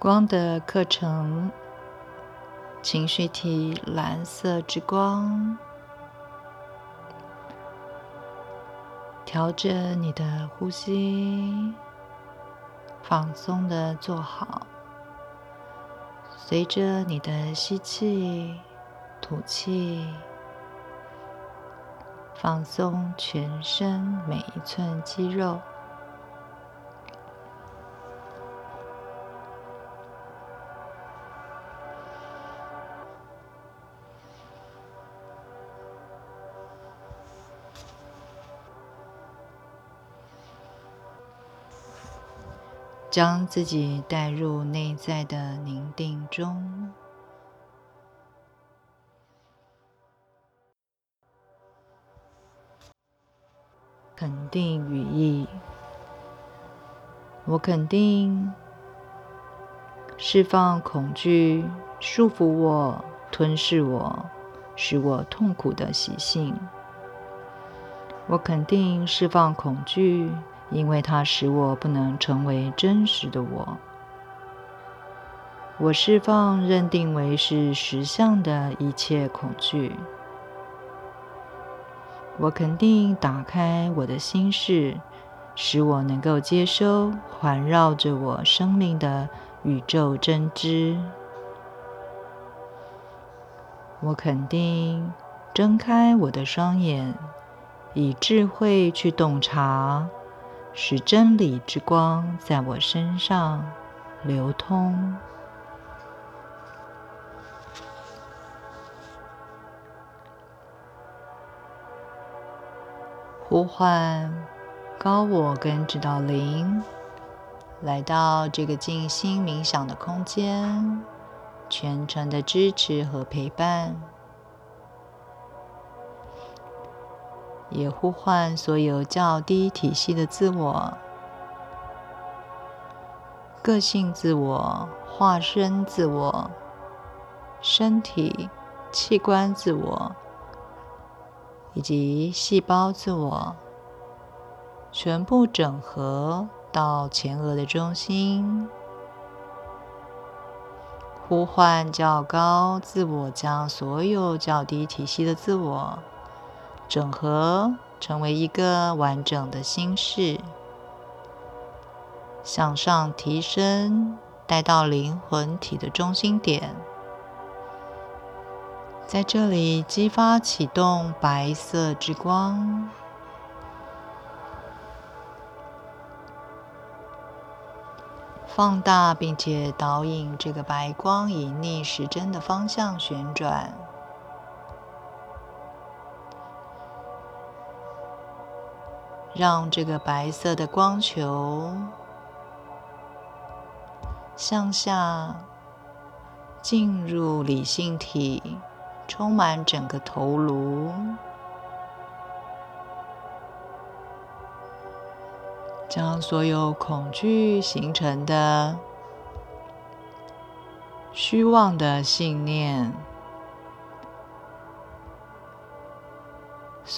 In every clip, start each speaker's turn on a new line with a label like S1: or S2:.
S1: 光的课程，情绪体蓝色之光，调整你的呼吸，放松的坐好，随着你的吸气、吐气。放松全身每一寸肌肉，将自己带入内在的宁静中。肯定语义，我肯定释放恐惧束缚我、吞噬我、使我痛苦的习性。我肯定释放恐惧，因为它使我不能成为真实的我。我释放认定为是实相的一切恐惧。我肯定打开我的心事，使我能够接收环绕着我生命的宇宙真知。我肯定睁开我的双眼，以智慧去洞察，使真理之光在我身上流通。呼唤高我跟指导灵来到这个静心冥想的空间，全程的支持和陪伴，也呼唤所有较低体系的自我、个性自我、化身自我、身体器官自我。以及细胞自我全部整合到前额的中心，呼唤较高自我，将所有较低体系的自我整合成为一个完整的心事，向上提升，带到灵魂体的中心点。在这里激发启动白色之光，放大并且导引这个白光以逆时针的方向旋转，让这个白色的光球向下进入理性体。充满整个头颅，将所有恐惧形成的虚妄的信念，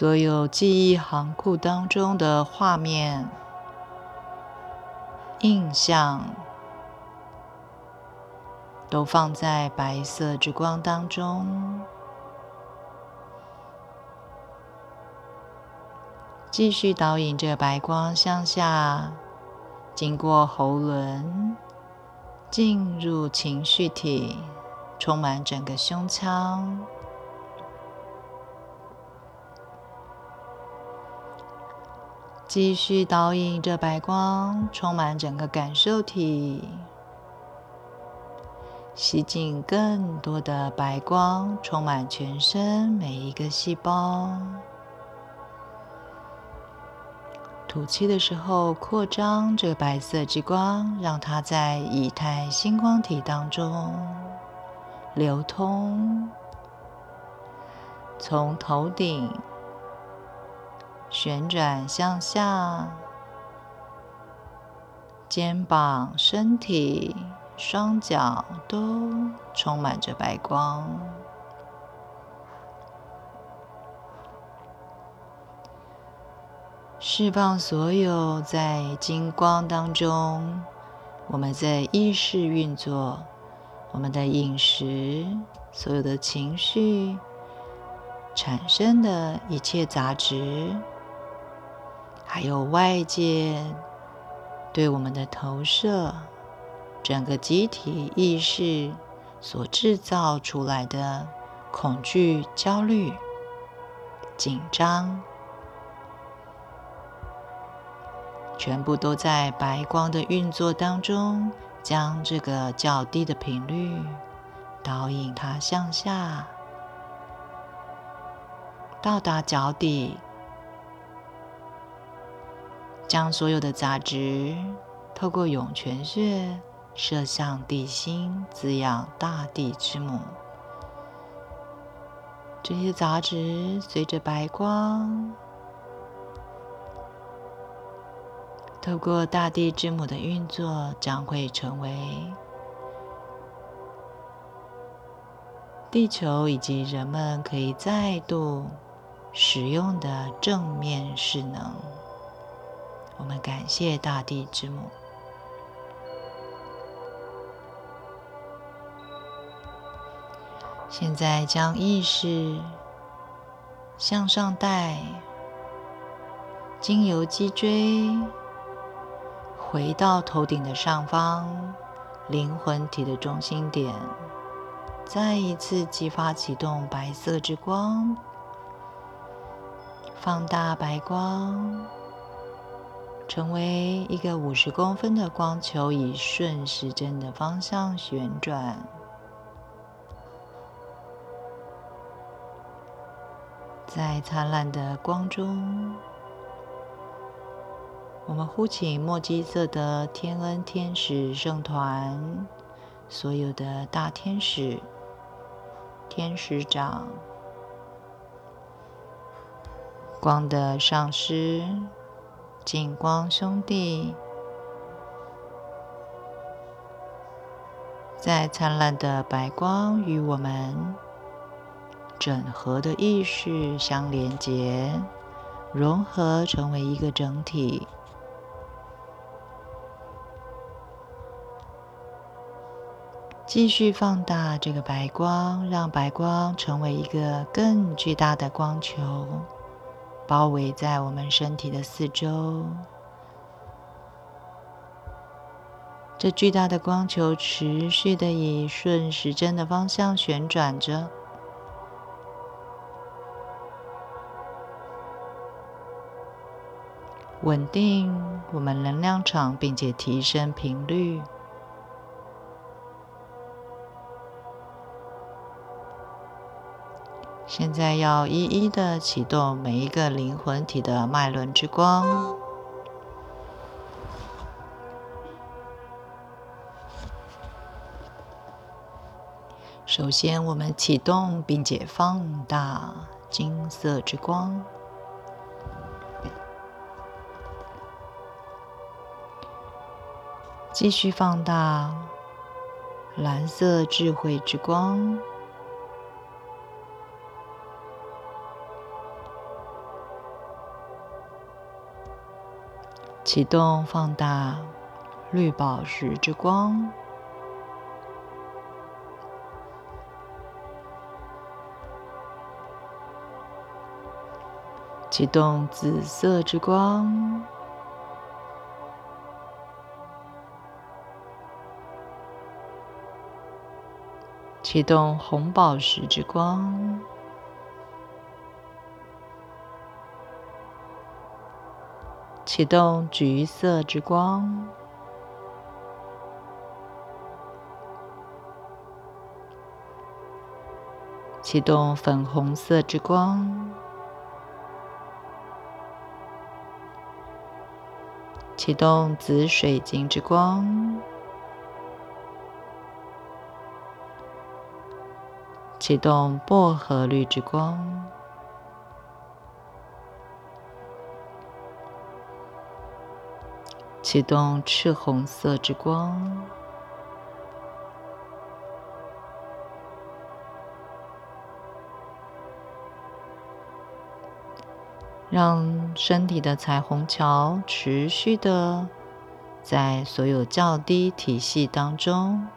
S1: 所有记忆行库当中的画面、印象，都放在白色之光当中。继续导引着白光向下，经过喉轮，进入情绪体，充满整个胸腔。继续导引着白光，充满整个感受体，吸进更多的白光，充满全身每一个细胞。吐气的时候，扩张这个白色之光，让它在以太星光体当中流通，从头顶旋转向下，肩膀、身体、双脚都充满着白光。释放所有在金光当中我们在意识运作，我们的饮食，所有的情绪产生的一切杂质，还有外界对我们的投射，整个集体意识所制造出来的恐惧、焦虑、紧张。全部都在白光的运作当中，将这个较低的频率导引它向下，到达脚底，将所有的杂质透过涌泉穴射向地心，滋养大地之母。这些杂质随着白光。透过大地之母的运作，将会成为地球以及人们可以再度使用的正面势能。我们感谢大地之母。现在将意识向上带，经由脊椎。回到头顶的上方，灵魂体的中心点，再一次激发启动白色之光，放大白光，成为一个五十公分的光球，以顺时针的方向旋转，在灿烂的光中。我们呼请墨基色的天恩天使圣团，所有的大天使、天使长、光的上师、景光兄弟，在灿烂的白光与我们整合的意识相连接，融合成为一个整体。继续放大这个白光，让白光成为一个更巨大的光球，包围在我们身体的四周。这巨大的光球持续的以顺时针的方向旋转着，稳定我们能量场，并且提升频率。现在要一一的启动每一个灵魂体的脉轮之光。首先，我们启动并且放大金色之光，继续放大蓝色智慧之光。启动放大绿宝石之光，启动紫色之光，启动红宝石之光。启动橘色之光，启动粉红色之光，启动紫水晶之光，启动薄荷绿之光。启动赤红色之光，让身体的彩虹桥持续的在所有较低体系当中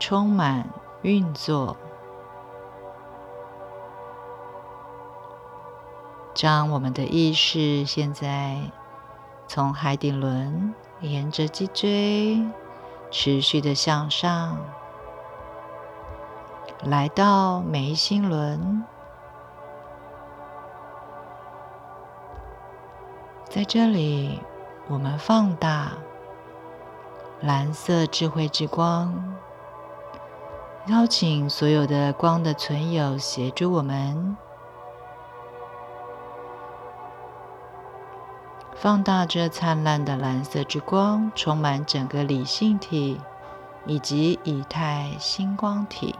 S1: 充满运作。将我们的意识现在从海底轮沿着脊椎持续的向上，来到眉心轮，在这里，我们放大蓝色智慧之光，邀请所有的光的存有协助我们。放大这灿烂的蓝色之光，充满整个理性体以及以太星光体，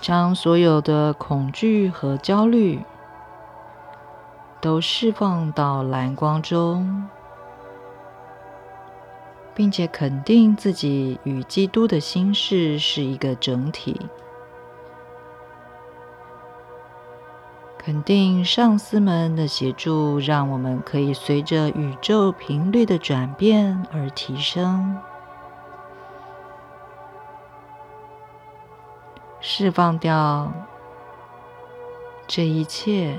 S1: 将所有的恐惧和焦虑都释放到蓝光中。并且肯定自己与基督的心事是一个整体，肯定上司们的协助，让我们可以随着宇宙频率的转变而提升，释放掉这一切。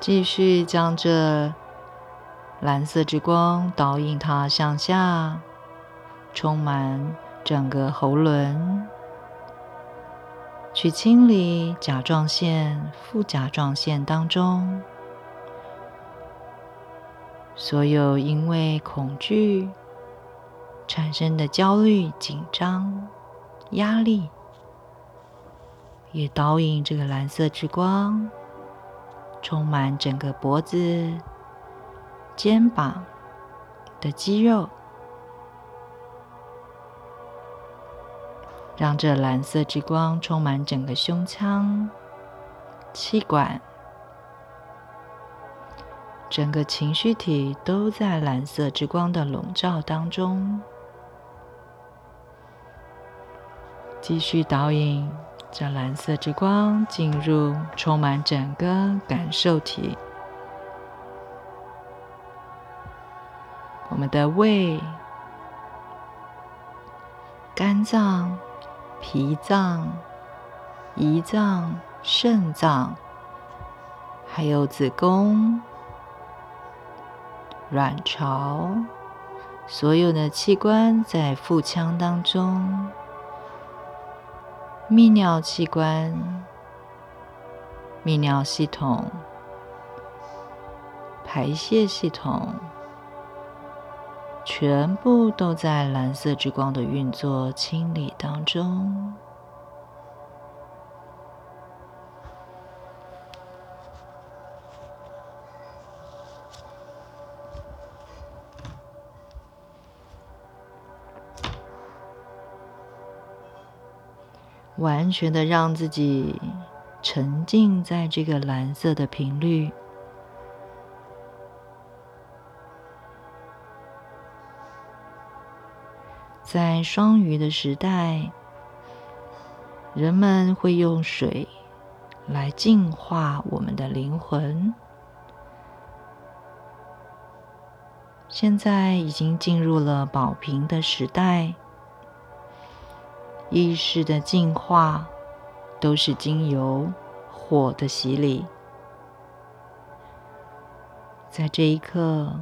S1: 继续将这蓝色之光导引它向下，充满整个喉轮，去清理甲状腺、副甲状腺当中所有因为恐惧产生的焦虑、紧张、压力，也导引这个蓝色之光。充满整个脖子、肩膀的肌肉，让这蓝色之光充满整个胸腔、气管，整个情绪体都在蓝色之光的笼罩当中。继续导引。这蓝色之光进入，充满整个感受体。我们的胃、肝脏、脾脏、胰脏、肾脏，还有子宫、卵巢，所有的器官在腹腔当中。泌尿器官、泌尿系统、排泄系统，全部都在蓝色之光的运作清理当中。完全的让自己沉浸在这个蓝色的频率，在双鱼的时代，人们会用水来净化我们的灵魂。现在已经进入了宝瓶的时代。意识的净化都是经由火的洗礼，在这一刻，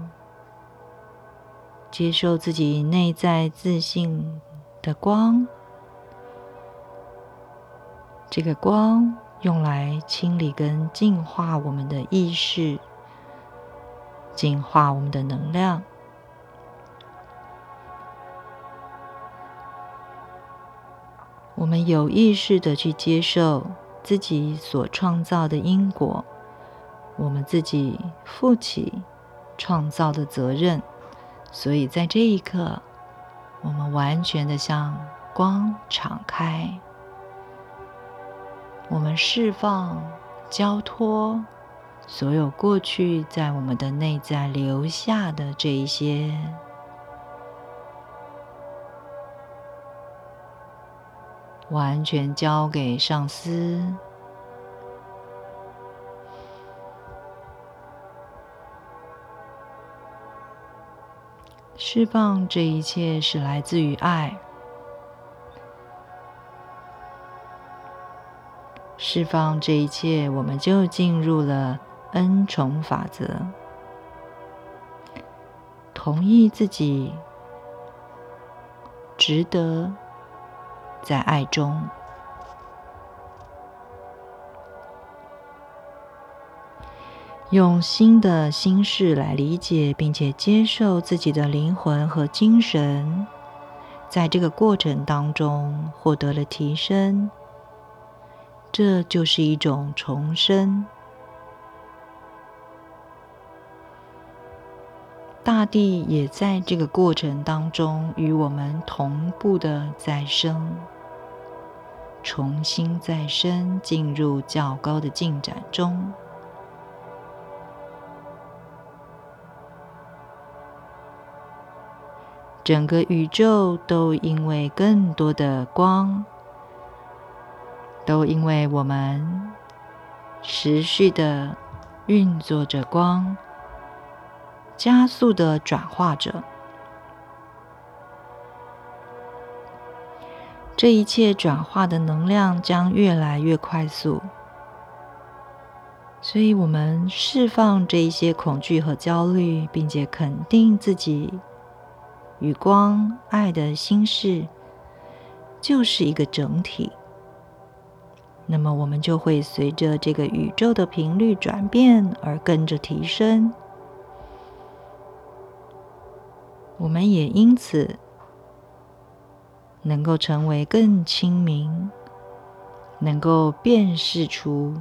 S1: 接受自己内在自信的光，这个光用来清理跟净化我们的意识，净化我们的能量。我们有意识的去接受自己所创造的因果，我们自己负起创造的责任。所以在这一刻，我们完全的向光敞开，我们释放、交托所有过去在我们的内在留下的这一些，完全交给上司。释放这一切是来自于爱。释放这一切，我们就进入了恩宠法则。同意自己值得在爱中，用新的心事来理解并且接受自己的灵魂和精神，在这个过程当中获得了提升。这就是一种重生。大地也在这个过程当中与我们同步的再生，重新再生，进入较高的进展中。整个宇宙都因为更多的光。都因为我们持续的运作着光，加速的转化着，这一切转化的能量将越来越快速。所以，我们释放这一些恐惧和焦虑，并且肯定自己与光爱的心事，就是一个整体。那么，我们就会随着这个宇宙的频率转变而跟着提升。我们也因此能够成为更清明，能够辨识出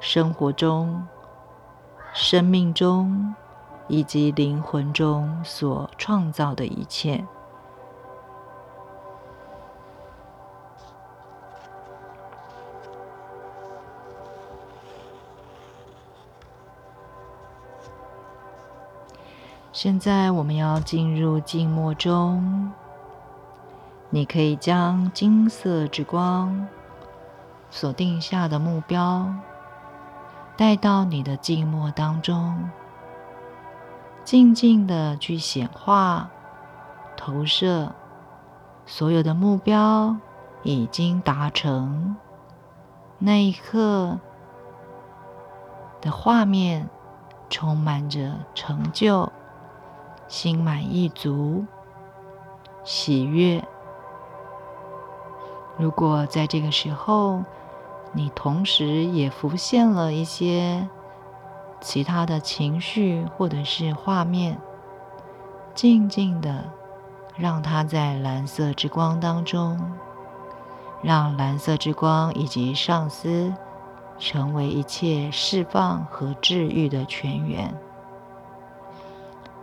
S1: 生活中、生命中以及灵魂中所创造的一切。现在我们要进入静默中，你可以将金色之光锁定下的目标带到你的静默当中，静静的去显化、投射所有的目标已经达成。那一刻的画面，充满着成就。心满意足、喜悦。如果在这个时候，你同时也浮现了一些其他的情绪或者是画面，静静的让它在蓝色之光当中，让蓝色之光以及上司成为一切释放和治愈的泉源。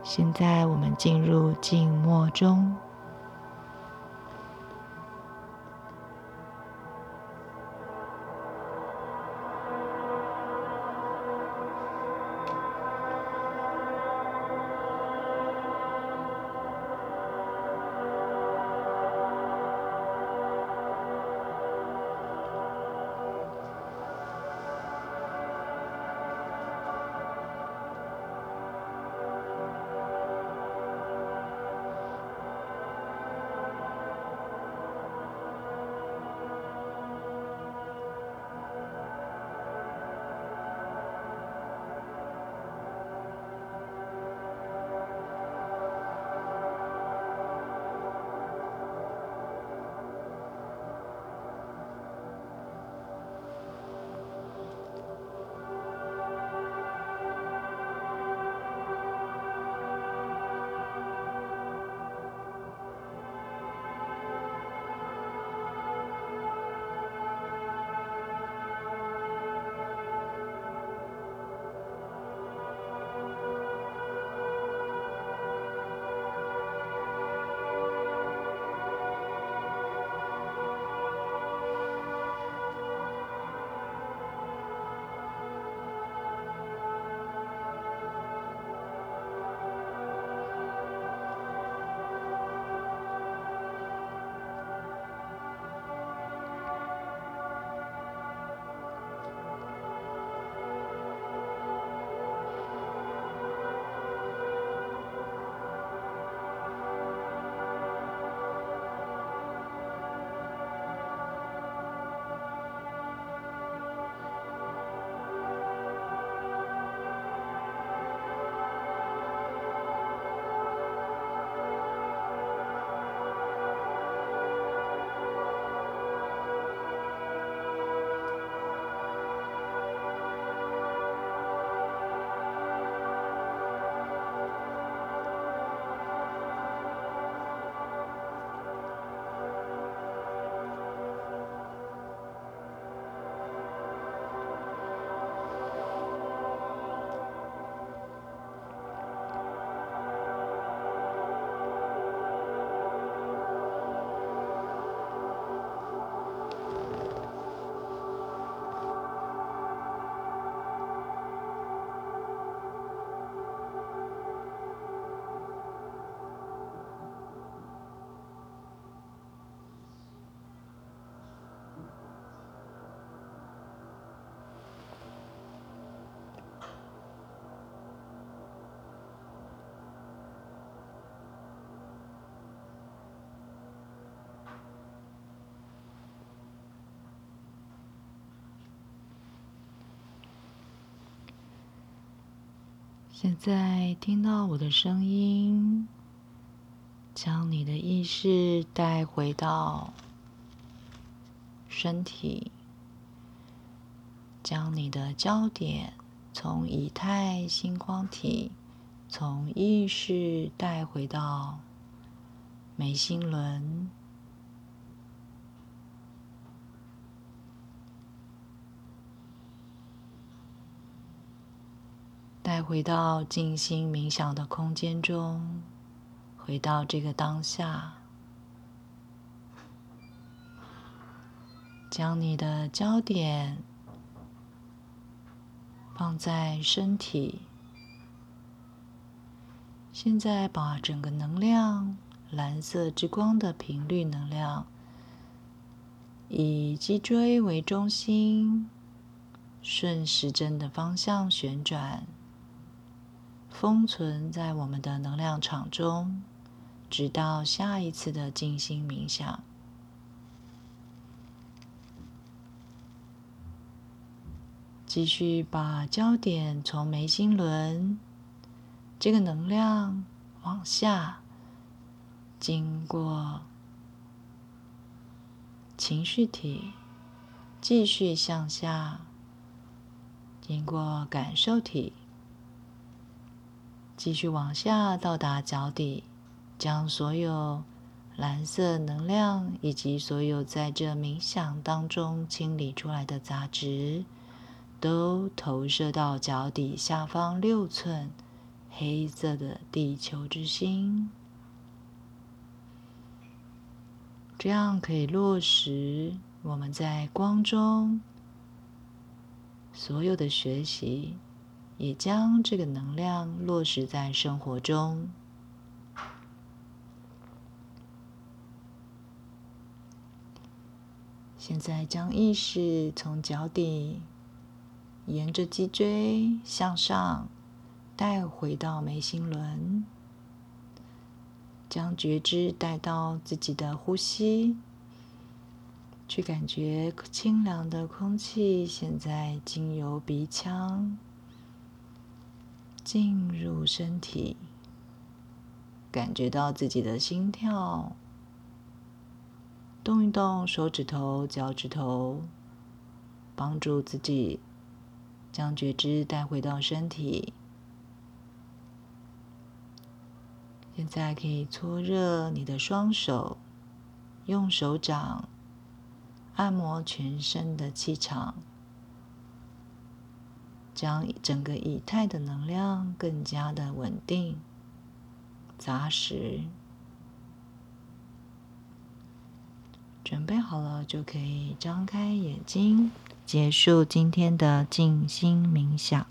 S1: 现在我们进入静默中。现在听到我的声音，将你的意识带回到身体，将你的焦点从以太星光体，从意识带回到眉心轮。带回到静心冥想的空间中，回到这个当下，将你的焦点放在身体。现在把整个能量，蓝色之光的频率能量，以脊椎为中心，顺时针的方向旋转。封存在我们的能量场中，直到下一次的静心冥想。继续把焦点从眉心轮这个能量往下，经过情绪体，继续向下，经过感受体。继续往下到达脚底，将所有蓝色能量以及所有在这冥想当中清理出来的杂质，都投射到脚底下方六寸黑色的地球之心，这样可以落实我们在光中所有的学习。也将这个能量落实在生活中。现在将意识从脚底沿着脊椎向上带回到眉心轮，将觉知带到自己的呼吸，去感觉清凉的空气现在经由鼻腔。进入身体，感觉到自己的心跳，动一动手指头、脚趾头，帮助自己将觉知带回到身体。现在可以搓热你的双手，用手掌按摩全身的气场。将整个以太的能量更加的稳定、扎实。准备好了，就可以张开眼睛，结束今天的静心冥想。